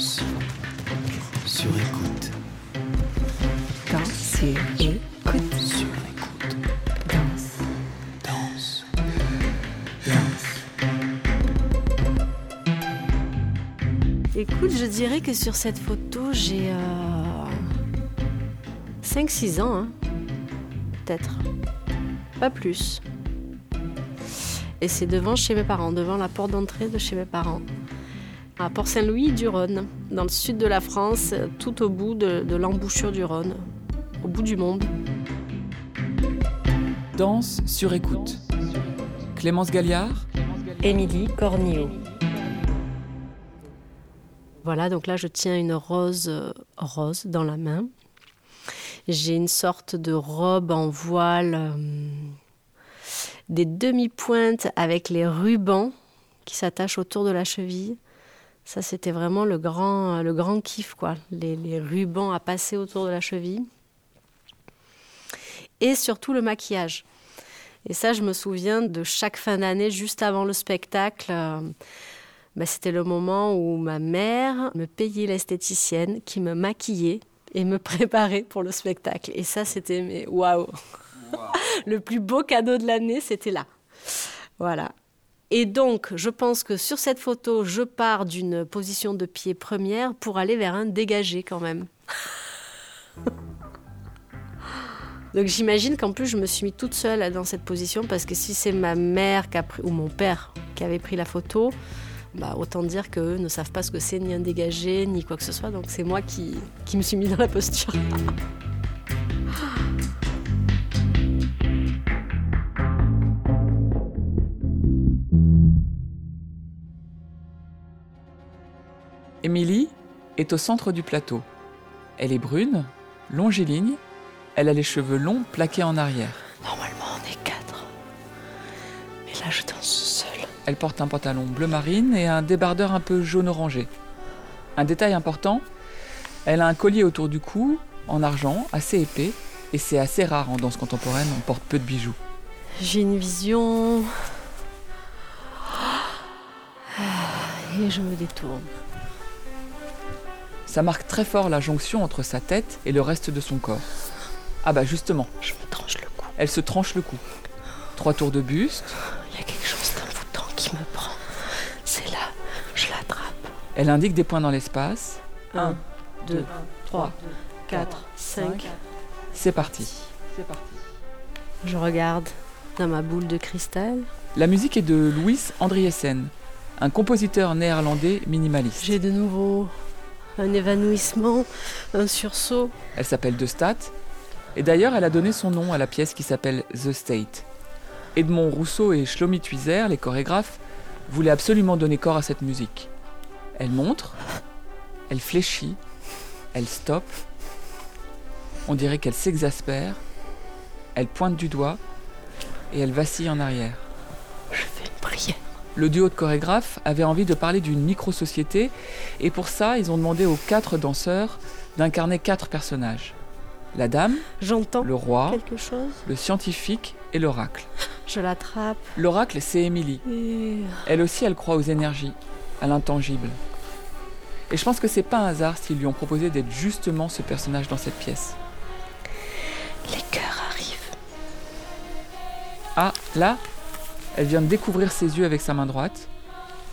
Danse sur écoute. Danse sur écoute. Sur écoute. Danse. Danse. Écoute, je dirais que sur cette photo, j'ai 5-6 ans, hein. peut-être. Pas plus. Et c'est devant chez mes parents, devant la porte d'entrée de chez mes parents. À Port-Saint-Louis du Rhône, dans le sud de la France, tout au bout de, de l'embouchure du Rhône, au bout du monde. Danse sur écoute. Clémence Galliard, Émilie Cornillot. Voilà, donc là je tiens une rose euh, rose dans la main. J'ai une sorte de robe en voile, euh, des demi-pointes avec les rubans qui s'attachent autour de la cheville. Ça, c'était vraiment le grand, le grand kiff, quoi. Les, les rubans à passer autour de la cheville. Et surtout le maquillage. Et ça, je me souviens de chaque fin d'année, juste avant le spectacle. euh, bah, c'était le moment où ma mère me payait l'esthéticienne qui me maquillait et me préparait pour le spectacle. Et ça, c'était mais waouh Le plus beau cadeau de l'année, c'était là. Voilà. Et donc, je pense que sur cette photo, je pars d'une position de pied première pour aller vers un dégagé quand même. Donc j'imagine qu'en plus je me suis mis toute seule dans cette position parce que si c'est ma mère qui a pris, ou mon père qui avait pris la photo, bah, autant dire qu'eux ne savent pas ce que c'est ni un dégagé ni quoi que ce soit. Donc c'est moi qui, qui me suis mis dans la posture. Émilie est au centre du plateau. Elle est brune, longiligne, elle a les cheveux longs plaqués en arrière. Normalement on est quatre. Mais là je danse seule. Elle porte un pantalon bleu marine et un débardeur un peu jaune orangé. Un détail important, elle a un collier autour du cou, en argent, assez épais, et c'est assez rare en danse contemporaine, on porte peu de bijoux. J'ai une vision. Et je me détourne. Ça marque très fort la jonction entre sa tête et le reste de son corps. Ah bah justement, Je me tranche le cou. elle se tranche le cou. Trois tours de buste, Il y a quelque chose d'envoûtant qui me prend. C'est là, je l'attrape. elle indique des points dans l'espace. 1, 2, 3, 4, 5. C'est parti. Je regarde dans ma boule de cristal. La musique est de Louis Andriessen, un compositeur néerlandais minimaliste. J'ai de nouveau un évanouissement, un sursaut. Elle s'appelle De Stat, et d'ailleurs elle a donné son nom à la pièce qui s'appelle The State. Edmond Rousseau et Shlomi Tuizer, les chorégraphes, voulaient absolument donner corps à cette musique. Elle montre, elle fléchit, elle stoppe, on dirait qu'elle s'exaspère, elle pointe du doigt, et elle vacille en arrière. Le duo de chorégraphes avait envie de parler d'une micro-société et pour ça, ils ont demandé aux quatre danseurs d'incarner quatre personnages. La dame, J'entends le roi, quelque chose. le scientifique et l'oracle. Je l'attrape. L'oracle, c'est Émilie. Et Elle aussi, elle croit aux énergies, à l'intangible. Et je pense que c'est pas un hasard s'ils lui ont proposé d'être justement ce personnage dans cette pièce. les cœurs arrivent. Ah, là, elle vient de découvrir ses yeux avec sa main droite.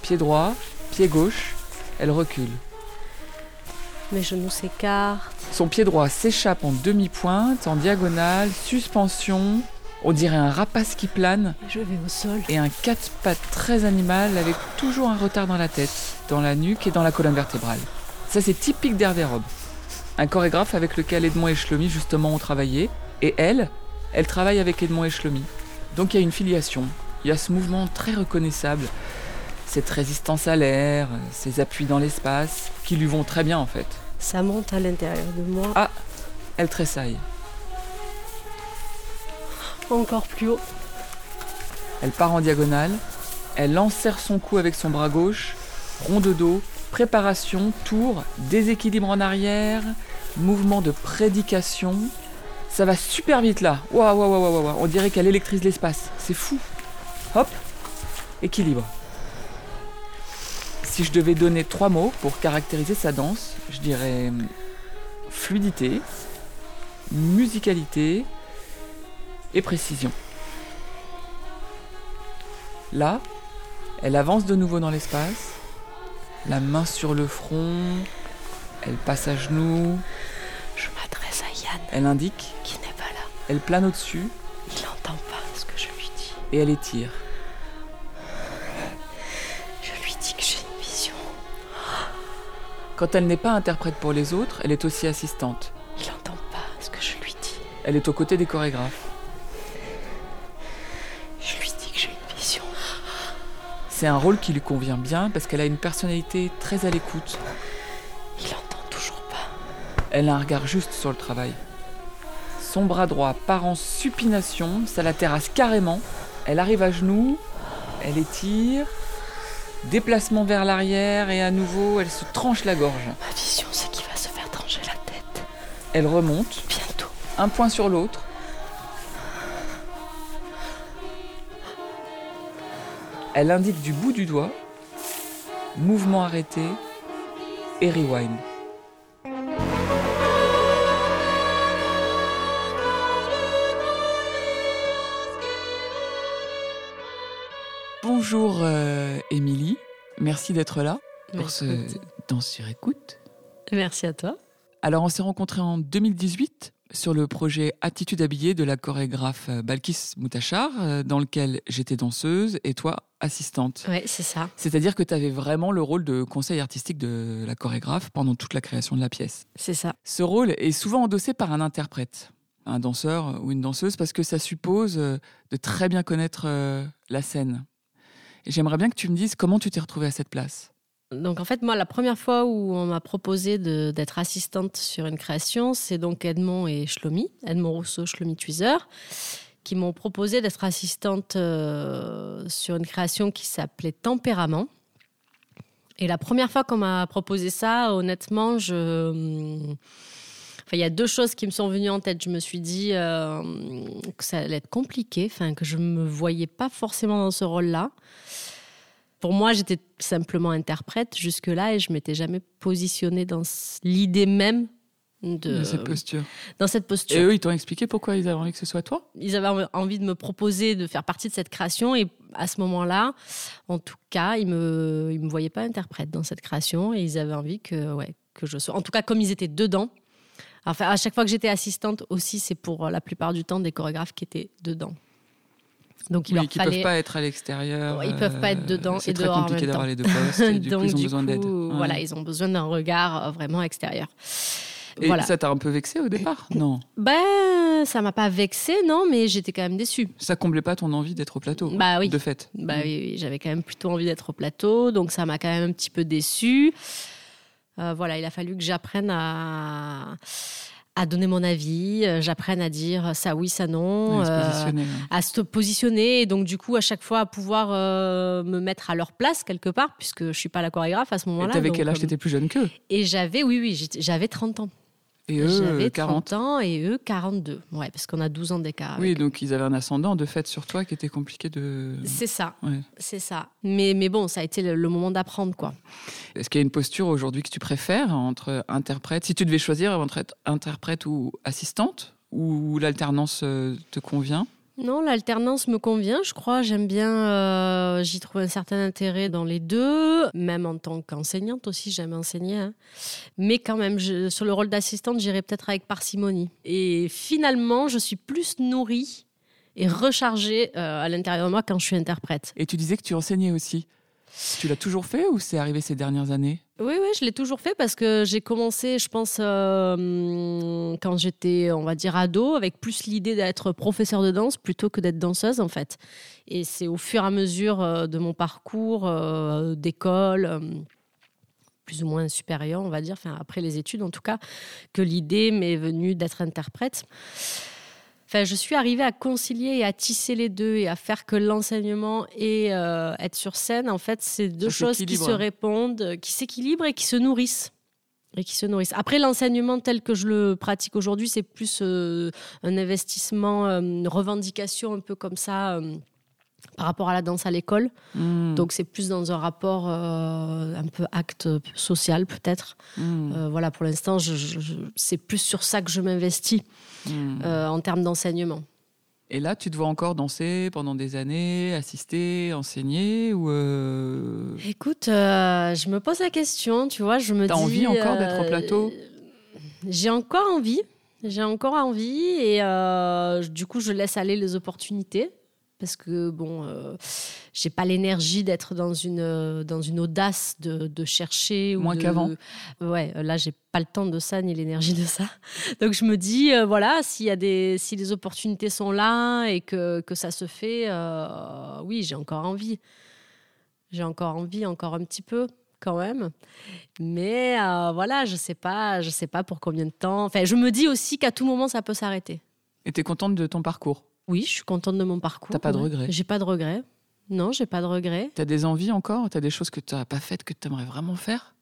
Pied droit, pied gauche, elle recule. Mes genoux s'écartent. Son pied droit s'échappe en demi-pointe, en diagonale, suspension. On dirait un rapace qui plane Je vais au sol. et un quatre pattes très animal avec toujours un retard dans la tête, dans la nuque et dans la colonne vertébrale. Ça c'est typique d'Hervé Robe. Un chorégraphe avec lequel Edmond et Shlomi justement ont travaillé. Et elle, elle travaille avec Edmond et Shlomi. Donc il y a une filiation. Il y a ce mouvement très reconnaissable, cette résistance à l'air, ces appuis dans l'espace, qui lui vont très bien en fait. Ça monte à l'intérieur de moi. Ah. Elle tressaille. Encore plus haut. Elle part en diagonale, elle enserre son cou avec son bras gauche, rond de dos, préparation, tour, déséquilibre en arrière, mouvement de prédication. Ça va super vite là. Waouh, waouh, waouh, waouh, waouh. On dirait qu'elle électrise l'espace. C'est fou. Hop, équilibre. Si je devais donner trois mots pour caractériser sa danse, je dirais hum, fluidité, musicalité et précision. Là, elle avance de nouveau dans l'espace, la main sur le front, elle passe à genoux, Je m'adresse à Yann, elle indique, qui n'est pas là. elle plane au-dessus et elle étire. Je lui dis que j'ai une vision. Quand elle n'est pas interprète pour les autres, elle est aussi assistante. Il n'entend pas ce que je lui dis. Elle est aux côtés des chorégraphes. Je lui dis que j'ai une vision. C'est un rôle qui lui convient bien parce qu'elle a une personnalité très à l'écoute. Il entend toujours pas. Elle a un regard juste sur le travail. Son bras droit part en supination, ça la terrasse carrément. Elle arrive à genoux, elle étire, déplacement vers l'arrière et à nouveau elle se tranche la gorge. Ma vision, c'est qu'il va se faire trancher la tête. Elle remonte, Bientôt. un point sur l'autre. Elle indique du bout du doigt, mouvement arrêté et rewind. Bonjour euh, Émilie, merci d'être là pour ce Danse sur écoute. Merci à toi. Alors, on s'est rencontrés en 2018 sur le projet Attitude habillée de la chorégraphe euh, Balkis Moutachar, euh, dans lequel j'étais danseuse et toi assistante. Oui, c'est ça. C'est-à-dire que tu avais vraiment le rôle de conseil artistique de la chorégraphe pendant toute la création de la pièce. C'est ça. Ce rôle est souvent endossé par un interprète, un danseur ou une danseuse, parce que ça suppose de très bien connaître la scène. J'aimerais bien que tu me dises comment tu t'es retrouvée à cette place. Donc en fait, moi, la première fois où on m'a proposé d'être assistante sur une création, c'est donc Edmond et Shlomi, Edmond Rousseau, Shlomi Tweezer, qui m'ont proposé d'être assistante euh, sur une création qui s'appelait Tempérament. Et la première fois qu'on m'a proposé ça, honnêtement, je... Enfin, il y a deux choses qui me sont venues en tête. Je me suis dit euh, que ça allait être compliqué, enfin, que je ne me voyais pas forcément dans ce rôle-là. Pour moi, j'étais simplement interprète jusque-là et je m'étais jamais positionnée dans l'idée même de de cette posture. dans cette posture. Et eux, ils t'ont expliqué pourquoi ils avaient envie que ce soit toi? Ils avaient env- envie de me proposer de faire partie de cette création et à ce moment-là, en tout cas, ils me ils me voyaient pas interprète dans cette création et ils avaient envie que ouais que je sois. En tout cas, comme ils étaient dedans. Enfin, à chaque fois que j'étais assistante aussi, c'est pour euh, la plupart du temps des chorégraphes qui étaient dedans. Donc il Oui, leur qui fallait. peuvent pas être à l'extérieur. Ouais, ils peuvent pas être dedans c'est et dehors en compliqué même d'avoir temps. les deux postes. Et du coup, Donc ils ont du besoin d'aide. Ouais. voilà, ils ont besoin d'un regard euh, vraiment extérieur. Et voilà. ça t'a un peu vexé au départ? Non. Ben, ça m'a pas vexé, non, mais j'étais quand même déçue. Ça comblait pas ton envie d'être au plateau Bah oui. De fait? Bah oui, oui, j'avais quand même plutôt envie d'être au plateau, donc ça m'a quand même un petit peu déçue. Euh, voilà, il a fallu que j'apprenne à, à donner mon avis, euh, j'apprenne à dire ça oui, ça non, Ouais, se euh, positionner, ouais. à se positionner, et donc du coup à chaque fois à pouvoir euh, me mettre à leur place quelque part, puisque je suis pas la chorégraphe à ce Et moment-là. t'avais donc, quel âge? T'étais plus jeune qu'eux? Et j'avais, oui, oui, j'avais 30 ans. Et eux, J'avais euh, 40. 30 ans et eux 42. Ouais, parce qu'on a 12 ans d'écart. Oui, eux. donc ils avaient un ascendant de fait sur toi qui était compliqué de. C'est ça, Ouais. c'est ça. Mais, mais bon, ça a été le, le moment d'apprendre, quoi. Est-ce qu'il y a une posture aujourd'hui que tu préfères entre interprète Si tu devais choisir entre être interprète ou assistante, ou l'alternance euh, te convient? Non, l'alternance me convient, je crois. J'aime bien, euh, j'y trouve un certain intérêt dans les deux. Même en tant qu'enseignante aussi, j'aime enseigner. hein. Mais quand même, sur le rôle d'assistante, j'irai peut-être avec parcimonie. Et finalement, je suis plus nourrie et rechargée euh, à l'intérieur de moi quand je suis interprète. Et tu disais que tu enseignais aussi. Tu l'as toujours fait ou c'est arrivé ces dernières années? Oui, oui, je l'ai toujours fait parce que j'ai commencé, je pense, euh, quand j'étais, on va dire, ado, avec plus l'idée d'être professeur de danse plutôt que d'être danseuse, en fait. Et c'est au fur et à mesure euh, de mon parcours euh, d'école, plus ou moins supérieur, on va dire, après les études en tout cas, que l'idée m'est venue d'être interprète. Enfin, je suis arrivée à concilier et à tisser les deux et à faire que l'enseignement et euh, être sur scène, en fait, c'est deux Ça choses qui se répondent, euh, qui s'équilibrent et qui se nourrissent. Et qui se nourrissent. Après, l'enseignement tel que je le pratique aujourd'hui, c'est plus euh, un investissement, euh, une revendication un peu comme ça. euh, par rapport à la danse à l'école. Hmm. Donc c'est plus dans un rapport euh, un peu acte social peut-être. Hmm. Euh, voilà, pour l'instant, je- je- je- c'est plus sur ça que je m'investis Hmm. euh, en termes d'enseignement. Et là, tu te vois encore danser pendant des années, assister, enseigner ou Écoute, je me pose la question, tu vois, je me T'as dis... envie encore d'être au plateau? J'ai encore envie, j'ai encore envie et du coup je laisse aller les opportunités parce que bon, euh, j'ai pas l'énergie d'être dans une euh, dans une audace de, de chercher Moins qu'avant. Ouais, là j'ai pas le temps de ça ni l'énergie de ça. Donc je me dis euh, voilà, s'il y a des si les opportunités sont là et que que ça se fait, euh, oui j'ai encore envie. J'ai encore envie, encore un petit peu quand même. Mais voilà, je sais pas, je sais pas pour combien de temps. Enfin, je me dis aussi qu'à tout moment ça peut s'arrêter. Et t'es contente de ton parcours? Oui, je suis contente de mon parcours. T'as pas de regrets J'ai pas de regrets. Non, j'ai pas de regrets. T'as des envies encore? T'as des choses que t'as pas faites que t'aimerais vraiment faire?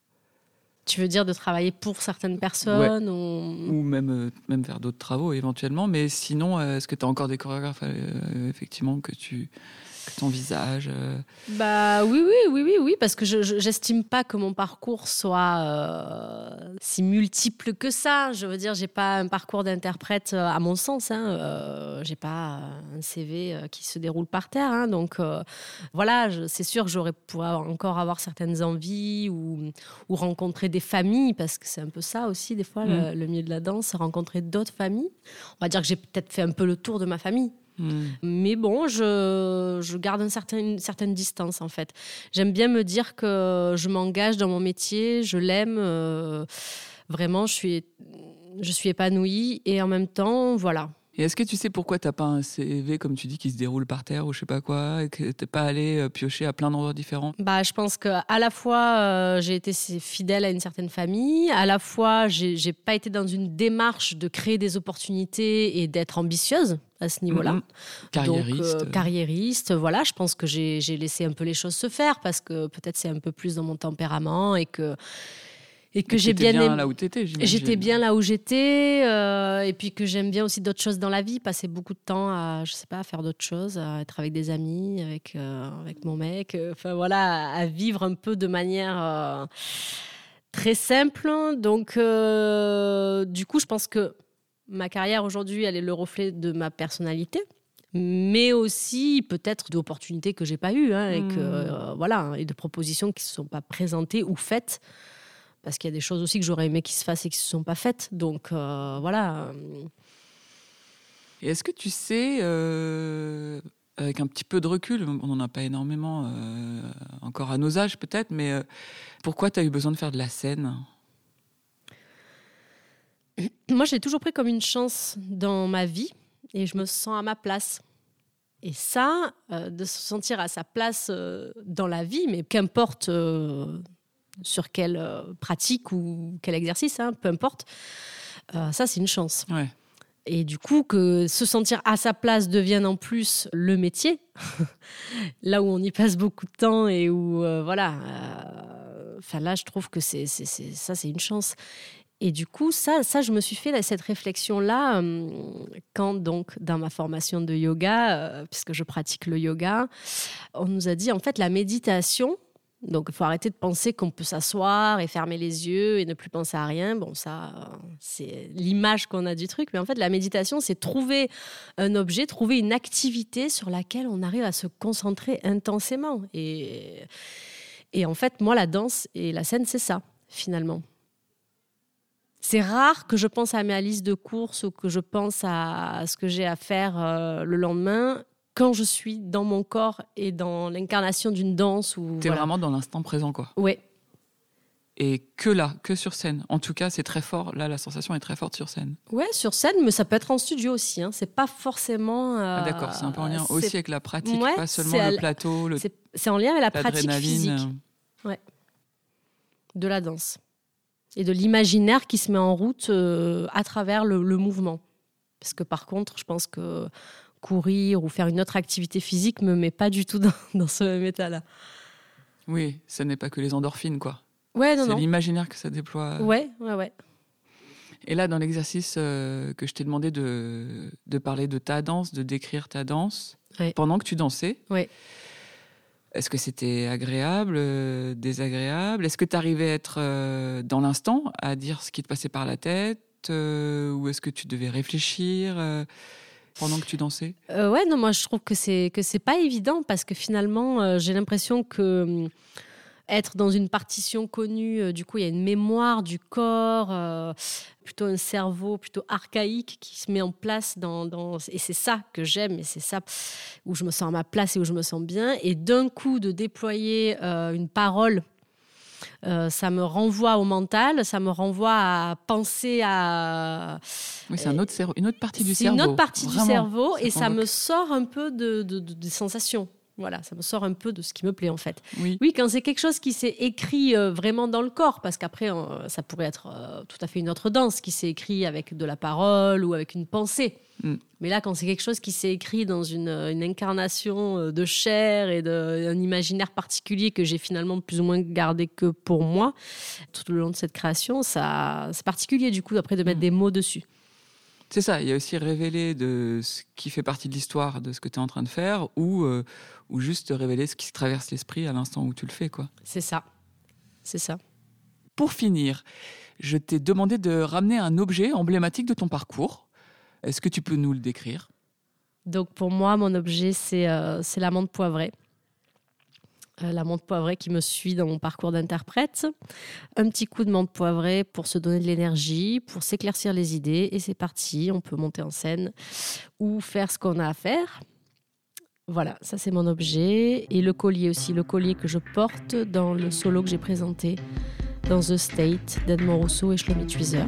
Tu veux dire de travailler pour certaines personnes ou... Ou même, euh, même faire d'autres travaux éventuellement. Mais sinon, euh, est-ce que t'as encore des chorégraphes euh, effectivement que tu que envisages Bah oui, oui, oui, oui, oui, parce que je pas que mon parcours soit euh, si multiple que ça. Je veux dire, j'ai pas un parcours d'interprète euh, à mon sens. Hein. Euh, j'ai pas euh, un CV euh, qui se déroule par terre. hein. Donc euh, voilà, c'est sûr que j'aurais pourrais encore avoir certaines envies ou, ou rencontrer des familles, parce que c'est un peu ça aussi des fois le, le milieu de la danse, rencontrer d'autres familles. On va dire que j'ai peut-être fait un peu le tour de ma famille. Hmm. Mais bon, je, je garde un certain- une certaine distance en fait. J'aime bien me dire que je m'engage dans mon métier, je l'aime. euh, vraiment, je suis, je suis épanouie et en même temps, voilà. Et est-ce que tu sais pourquoi t'as pas un CV, comme tu dis, qui se déroule par terre ou je sais pas quoi, et que t'es pas allé euh, piocher à plein d'endroits différents? Bah, je pense que à la fois euh, j'ai été fidèle à une certaine famille, à la fois j'ai pas été dans une démarche de créer des opportunités et d'être ambitieuse à ce niveau-là. Carriériste. Donc, euh, carriériste, voilà, je pense que j'ai laissé un peu les choses se faire parce que peut-être c'est un peu plus dans mon tempérament et que, et que j'ai bien, aimé- là où t'étais. j'imagine. J'étais bien là où j'étais euh, et puis que j'aime bien aussi d'autres choses dans la vie, passer beaucoup de temps à, je sais pas, à faire d'autres choses, à être avec des amis, avec, euh, avec mon mec, euh, enfin voilà, à vivre un peu de manière euh, très simple. Donc, du coup, je pense que ma carrière aujourd'hui, elle est le reflet de ma personnalité. Mais aussi peut-être d'opportunités que j'ai pas eues hein, et que Hmm. euh, voilà et de propositions qui se sont pas présentées ou faites parce qu'il y a des choses aussi que j'aurais aimé qu'ils se fassent et qui se sont pas faites. Donc euh, voilà. Et est-ce que tu sais, euh, avec un petit peu de recul, on n'en a pas énormément euh, encore à nos âges peut-être, mais pourquoi tu as eu besoin de faire de la scène? Moi, j'ai toujours pris comme une chance dans ma vie et je me sens à ma place. Et ça, euh, de se sentir à sa place euh, dans la vie, mais qu'importe euh, sur quelle euh, pratique ou quel exercice, hein, peu importe, euh, ça c'est une chance. Ouais. Et du coup, que se sentir à sa place devienne en plus le métier, là où on y passe beaucoup de temps et où, euh, voilà, euh, enfin là, je trouve que c'est, ça, c'est une chance. Et du coup, ça, ça je me suis fait cette réflexion-là euh, quand, donc, dans ma formation de yoga, puisque je pratique le yoga, on nous a dit, en fait, la méditation, donc, il faut arrêter de penser qu'on peut s'asseoir et fermer les yeux et ne plus penser à rien. Bon, ça, c'est l'image qu'on a du truc. Mais en fait, la méditation, c'est trouver un objet, trouver une activité sur laquelle on arrive à se concentrer intensément. Et, et en fait, moi, la danse et la scène, c'est ça, finalement. C'est rare que je pense à ma liste de courses ou que je pense à ce que j'ai à faire euh, le lendemain quand je suis dans mon corps et dans l'incarnation d'une danse. Ou, T'es voilà. vraiment dans l'instant présent, quoi. Ouais, Et que là, que sur scène. En tout cas, c'est très fort. Là, la sensation est très forte sur scène. ouais, sur scène, mais ça peut être en studio aussi. Hein. C'est pas forcément. euh, Ah, d'accord, c'est un peu en lien aussi avec la pratique, Ouais, pas seulement le l- plateau, le C'est en lien avec la pratique physique l'adrénaline. de la danse et de l'imaginaire qui se met en route euh, à travers le, le mouvement. Parce que par contre, je pense que courir ou faire une autre activité physique me met pas du tout dans, dans ce même état-là. Oui, ce n'est pas que les endorphines, quoi. Ouais, non, C'est l'imaginaire que ça déploie. Ouais, ouais, ouais. Et là, dans l'exercice euh, que je t'ai demandé de, de parler de ta danse, de décrire ta danse, Ouais. pendant que tu dansais. Ouais. Est-ce que c'était agréable, euh, désagréable? Est-ce que tu arrivais à être euh, dans l'instant, à dire ce qui te passait par la tête Ou est-ce que tu devais réfléchir pendant que tu dansais? Euh, ouais, non, moi je trouve que c'est que c'est pas évident parce que finalement euh, j'ai l'impression que hum, être dans une partition connue, euh, du coup il y a une mémoire du corps, plutôt un cerveau plutôt archaïque qui se met en place dans, dans et c'est ça que j'aime et c'est ça où je me sens à ma place et où je me sens bien et d'un coup de déployer une parole. Euh, ça me renvoie au mental, ça me renvoie à penser à, Oui, c'est un autre cerveau, une autre partie du c'est cerveau. une autre partie Vraiment, du cerveau et ça me sort un peu de, de- de- des sensations. Voilà, ça me sort un peu de ce qui me plaît en fait. Oui. Oui, quand c'est quelque chose qui s'est écrit euh, vraiment dans le corps, parce qu'après, euh, ça pourrait être euh, tout à fait une autre danse qui s'est écrit avec de la parole ou avec une pensée. Mm. Mais là, quand c'est quelque chose qui s'est écrit dans une, une incarnation de chair et d'un imaginaire particulier que j'ai finalement plus ou moins gardé que pour moi, tout le long de cette création, ça, c'est particulier du coup après de mettre Mm. des mots dessus. C'est ça, il y a aussi révéler de ce qui fait partie de l'histoire de ce que tu es en train de faire ou, euh, ou juste révéler ce qui se traverse l'esprit à l'instant où tu le fais. quoi. C'est ça. C'est ça. Pour finir, je t'ai demandé de ramener un objet emblématique de ton parcours. Est-ce que tu peux nous le décrire? Donc pour moi, mon objet, c'est euh, c'est la menthe poivrée. Euh, la menthe poivrée qui me suit dans mon parcours d'interprète. Un petit coup de menthe poivrée pour se donner de l'énergie, pour s'éclaircir les idées. Et c'est parti, on peut monter en scène ou faire ce qu'on a à faire. Voilà, ça c'est mon objet. Et le collier aussi, le collier que je porte dans le solo que j'ai présenté dans The State d'Edmond Rousseau et Shlomi Tweezer.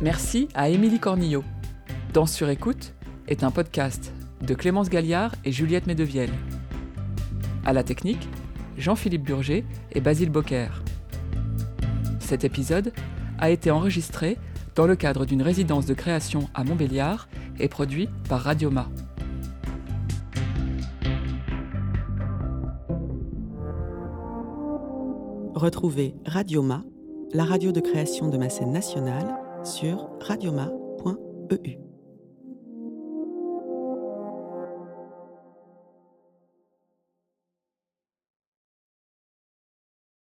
Merci à Émilie Cornillot. Danse sur écoute est un podcast de Clémence Galliard et Juliette Medevielle. À la technique, Jean-Philippe Burger et Basile Bocquer. Cet épisode a été enregistré dans le cadre d'une résidence de création à Montbéliard et produit par Radioma. Retrouvez Radioma, la radio de création de ma scène nationale, sur radioma.eu.